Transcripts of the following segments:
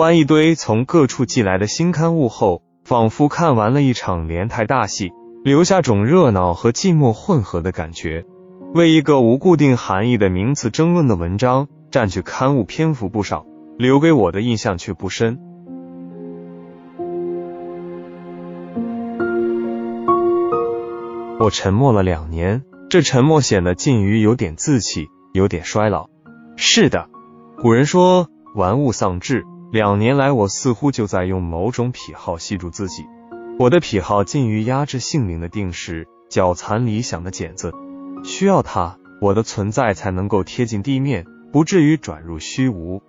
完一堆从各处寄来的新刊物后，仿佛看完了一场连台大戏，留下种热闹和寂寞混合的感觉。为一个无固定含义的名词争论的文章，占据刊物篇幅不少，留给我的印象却不深。我沉默了两年，这沉默显得近于有点自弃，有点衰老。是的，古人说玩物丧志。两年来，我似乎就在用某种癖好吸住自己。我的癖好近于压制性命的定时，脚残理想的茧子。需要它，我的存在才能够贴近地面，不至于转入虚无。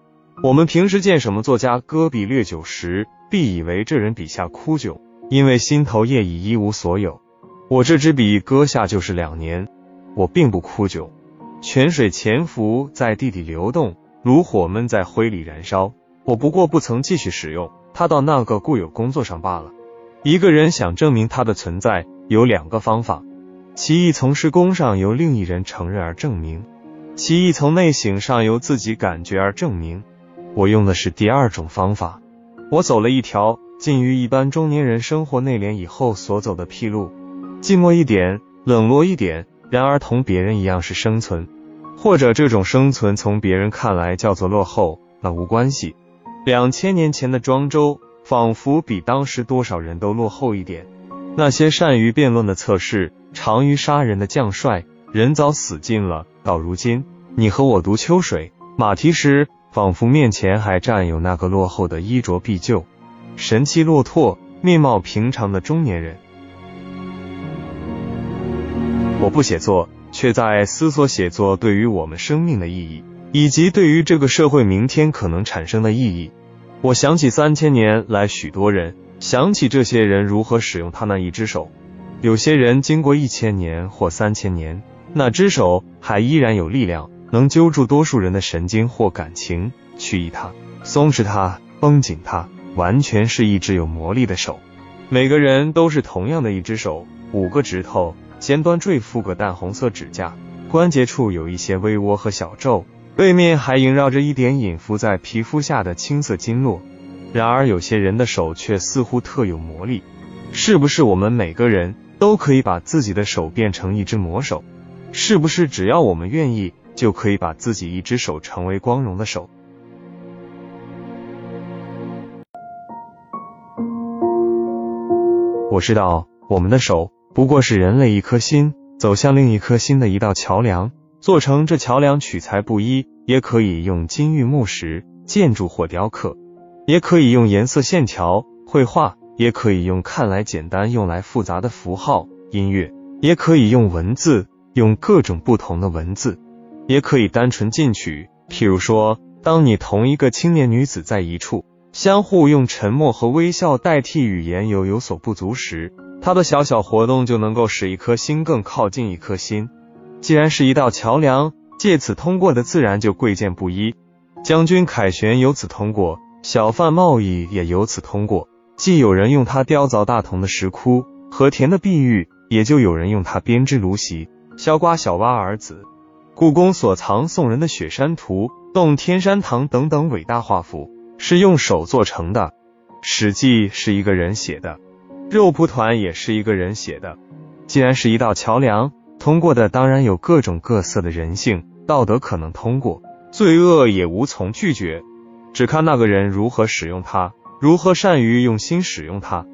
我们平时见什么作家搁笔略久时，必以为这人笔下枯窘，因为心头业已一无所有。我这支笔搁下就是两年，我并不枯窘。泉水潜伏在地底流动，炉火闷在灰里燃烧。我不过不曾继续使用它到那个固有工作上罢了。一个人想证明它的存在，有两个方法：其一从施工上由另一人承认而证明；其一从内省上由自己感觉而证明。我用的是第二种方法。我走了一条近于一般中年人生活内敛以后所走的僻路，寂寞一点，冷落一点，然而同别人一样是生存，或者这种生存从别人看来叫做落后，那无关系。两千年前的庄周，仿佛比当时多少人都落后一点。那些善于辩论的测试，长于杀人的将帅，人早死尽了。到如今，你和我读秋水、马蹄时，仿佛面前还站有那个落后的衣着必旧、神气落拓、面貌平常的中年人。我不写作，却在思索写作对于我们生命的意义。以及对于这个社会明天可能产生的意义，我想起三千年来许多人，想起这些人如何使用他那一只手。有些人经过一千年或三千年，那只手还依然有力量，能揪住多数人的神经或感情，去意它，松弛它，绷紧它，完全是一只有魔力的手。每个人都是同样的一只手，五个指头，尖端缀附个淡红色指甲，关节处有一些微窝和小皱。背面还萦绕着一点隐伏在皮肤下的青色经络，然而有些人的手却似乎特有魔力。是不是我们每个人都可以把自己的手变成一只魔手？是不是只要我们愿意，就可以把自己一只手成为光荣的手？我知道，我们的手不过是人类一颗心走向另一颗心的一道桥梁。做成这桥梁取材不一，也可以用金玉木石、建筑或雕刻，也可以用颜色线条、绘画，也可以用看来简单用来复杂的符号、音乐，也可以用文字，用各种不同的文字，也可以单纯进取。譬如说，当你同一个青年女子在一处，相互用沉默和微笑代替语言，又有所不足时，她的小小活动就能够使一颗心更靠近一颗心。既然是一道桥梁，借此通过的自然就贵贱不一。将军凯旋由此通过，小贩贸易也由此通过。既有人用它雕凿大同的石窟，和田的碧玉，也就有人用它编织芦席，削瓜小蛙儿子。故宫所藏宋人的雪山图、洞天山堂等等伟大画幅，是用手做成的。史记是一个人写的，肉蒲团也是一个人写的。既然是一道桥梁。通过的当然有各种各色的人性道德可能通过，罪恶也无从拒绝，只看那个人如何使用它，如何善于用心使用它。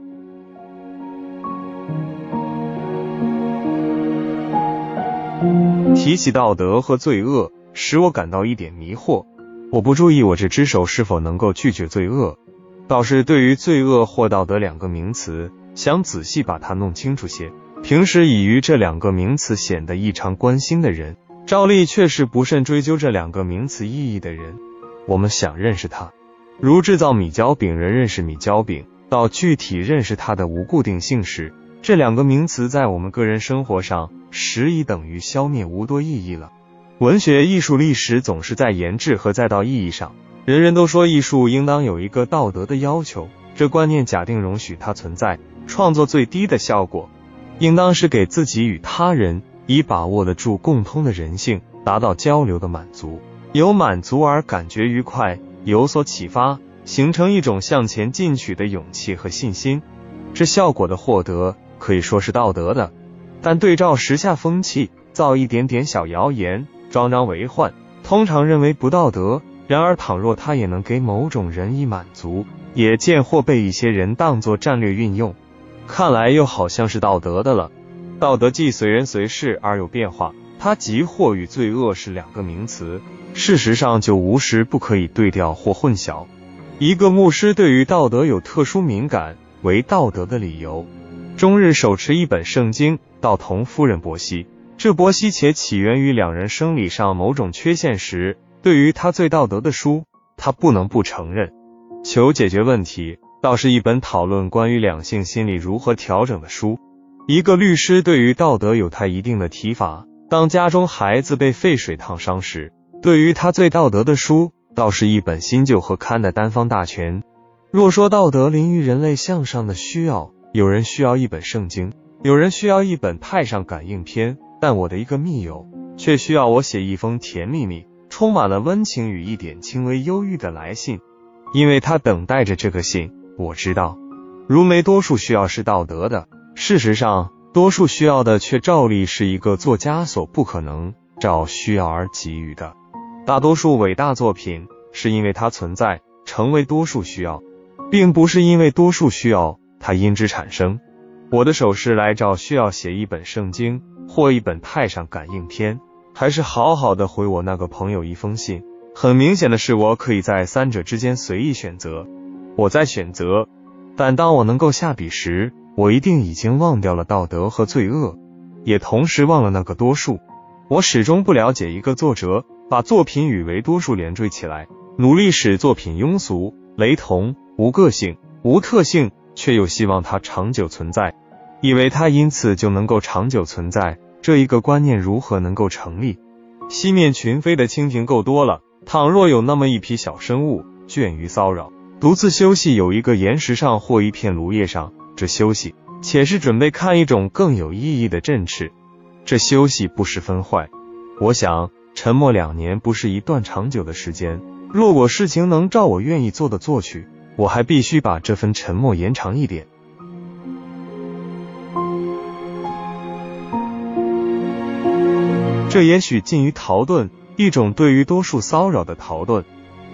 提起道德和罪恶，使我感到一点迷惑。我不注意我这只手是否能够拒绝罪恶，倒是对于罪恶或道德两个名词，想仔细把它弄清楚些。平时以于这两个名词显得异常关心的人，照例却是不甚追究这两个名词意义的人。我们想认识它，如制造米胶饼人认识米胶饼，到具体认识它的无固定性时，这两个名词在我们个人生活上实已等于消灭无多意义了。文学艺术历史总是在研制和再到意义上，人人都说艺术应当有一个道德的要求，这观念假定容许它存在，创作最低的效果。应当是给自己与他人以把握得住共通的人性，达到交流的满足，有满足而感觉愉快，有所启发，形成一种向前进取的勇气和信心。这效果的获得可以说是道德的，但对照时下风气，造一点点小谣言，装张为患，通常认为不道德。然而，倘若他也能给某种人以满足，也见或被一些人当作战略运用，看来又好像是道德的了。道德既随人随事而有变化，它即或与罪恶是两个名词，事实上就无时不可以对调或混淆。一个牧师对于道德有特殊敏感，为道德的理由，终日手持一本圣经到同夫人伯希，这伯希且起源于两人生理上某种缺陷时。对于他最道德的书，他不能不承认。求解决问题，倒是一本讨论关于两性心理如何调整的书。一个律师对于道德有他一定的提法。当家中孩子被沸水烫伤时，对于他最道德的书，倒是一本新旧和刊的单方大全。若说道德临于人类向上的需要，有人需要一本圣经，有人需要一本太上感应篇，但我的一个密友却需要我写一封甜蜜蜜。充满了温情与一点轻微忧郁的来信，因为他等待着这个信。我知道，如梅多数需要是道德的，事实上，多数需要的却照例是一个作家所不可能照需要而给予的。大多数伟大作品是因为它存在，成为多数需要，并不是因为多数需要它因之产生。我的手是来照需要写一本圣经或一本太上感应篇。还是好好的回我那个朋友一封信。很明显的是，我可以在三者之间随意选择。我在选择，但当我能够下笔时，我一定已经忘掉了道德和罪恶，也同时忘了那个多数。我始终不了解一个作者把作品与为多数连缀起来，努力使作品庸俗、雷同、无个性、无特性，却又希望它长久存在，以为它因此就能够长久存在。这一个观念如何能够成立？西面群飞的蜻蜓够多了，倘若有那么一批小生物倦于骚扰，独自休息，有一个岩石上或一片芦叶上，这休息且是准备看一种更有意义的振翅，这休息不十分坏。我想，沉默两年不是一段长久的时间。若果事情能照我愿意做的做去，我还必须把这份沉默延长一点。这也许近于逃遁，一种对于多数骚扰的逃遁。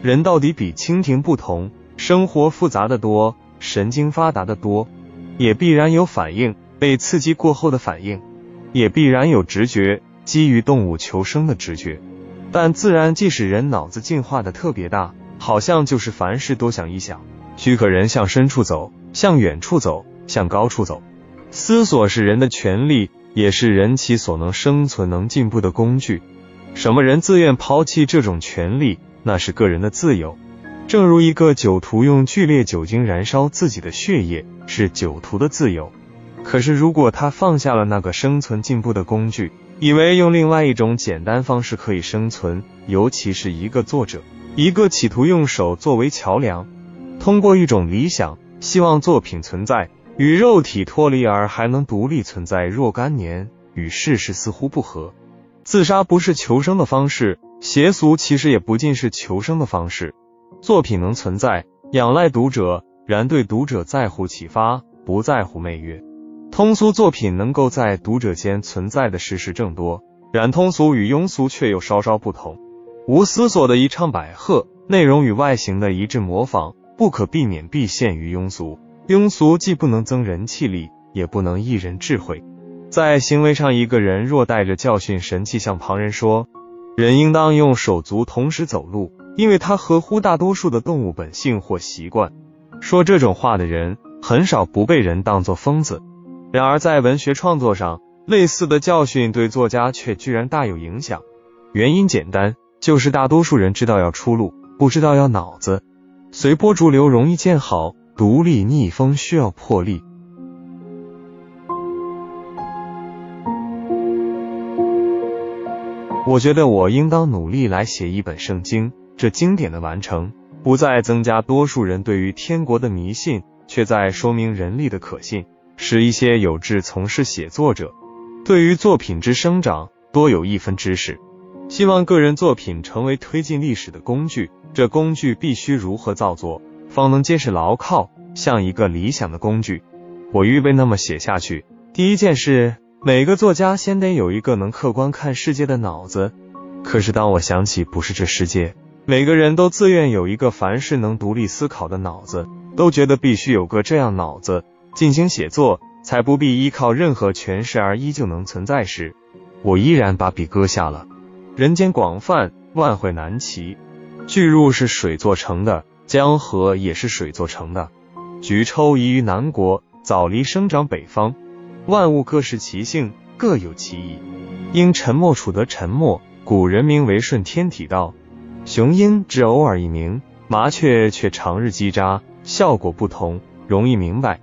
人到底比蜻蜓不同，生活复杂的多，神经发达的多，也必然有反应，被刺激过后的反应，也必然有直觉，基于动物求生的直觉。但自然即使人脑子进化的特别大，好像就是凡事多想一想，许可人向深处走，向远处走，向高处走。思索是人的权利。也是人其所能生存、能进步的工具。什么人自愿抛弃这种权利，那是个人的自由。正如一个酒徒用剧烈酒精燃烧自己的血液，是酒徒的自由。可是，如果他放下了那个生存进步的工具，以为用另外一种简单方式可以生存，尤其是一个作者，一个企图用手作为桥梁，通过一种理想，希望作品存在。与肉体脱离而还能独立存在若干年，与事实似乎不合。自杀不是求生的方式，邪俗其实也不尽是求生的方式。作品能存在，仰赖读者，然对读者在乎启发，不在乎媚悦。通俗作品能够在读者间存在的事实正多，然通俗与庸俗却又稍稍不同。无思索的一唱百鹤，内容与外形的一致模仿，不可避免必陷于庸俗。庸俗既不能增人气力，也不能益人智慧。在行为上，一个人若带着教训神气向旁人说，人应当用手足同时走路，因为他合乎大多数的动物本性或习惯。说这种话的人，很少不被人当作疯子。然而，在文学创作上，类似的教训对作家却居然大有影响。原因简单，就是大多数人知道要出路，不知道要脑子。随波逐流容易见好。独立逆风需要魄力。我觉得我应当努力来写一本圣经。这经典的完成，不再增加多数人对于天国的迷信，却在说明人力的可信，使一些有志从事写作者对于作品之生长多有一分知识。希望个人作品成为推进历史的工具。这工具必须如何造作？方能结实牢靠，像一个理想的工具。我预备那么写下去。第一件事，每个作家先得有一个能客观看世界的脑子。可是当我想起不是这世界，每个人都自愿有一个凡事能独立思考的脑子，都觉得必须有个这样脑子进行写作，才不必依靠任何权势而依旧能存在时，我依然把笔搁下了。人间广泛，万会难齐。巨鹿是水做成的，江河也是水做成的。菊抽移于南国，枣梨生长北方。万物各适其性，各有其意。因沉默处得沉默。古人名为顺天体道。雄鹰只偶尔一鸣，麻雀却长日叽喳，效果不同，容易明白。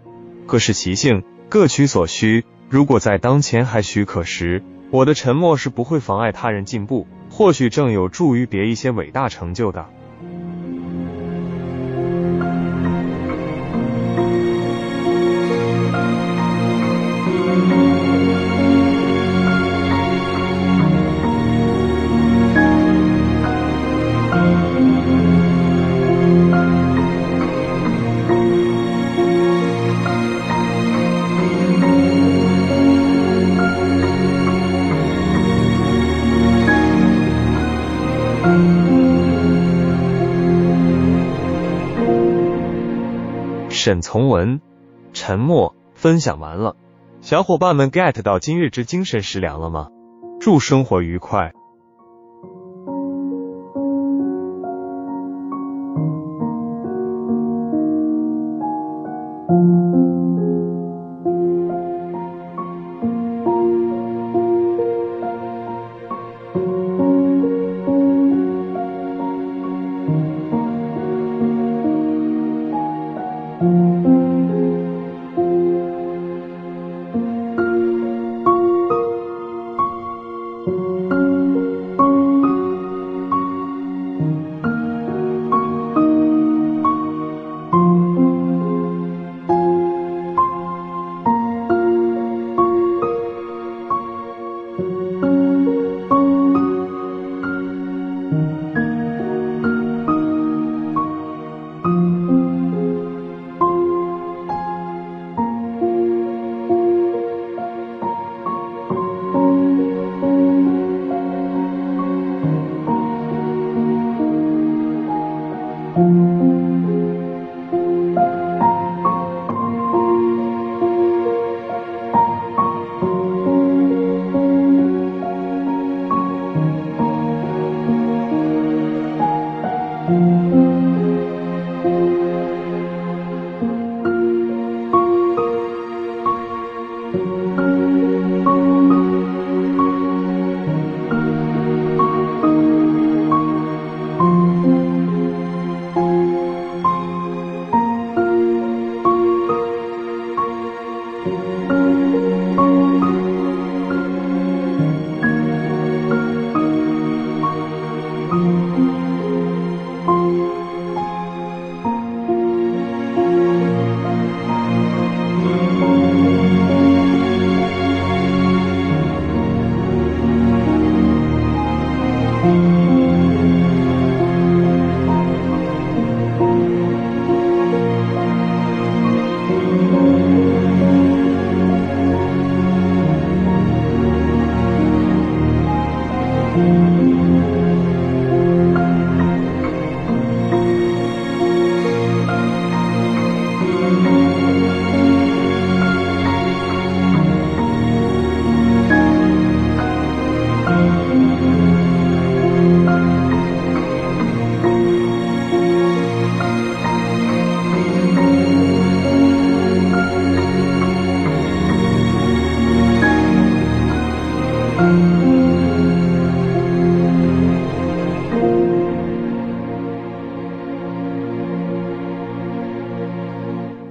各是其性，各取所需。如果在当前还许可时，我的沉默是不会妨碍他人进步，或许正有助于别一些伟大成就的。沈从文，沉默分享完了，小伙伴们 get 到今日之精神食粮了吗？祝生活愉快。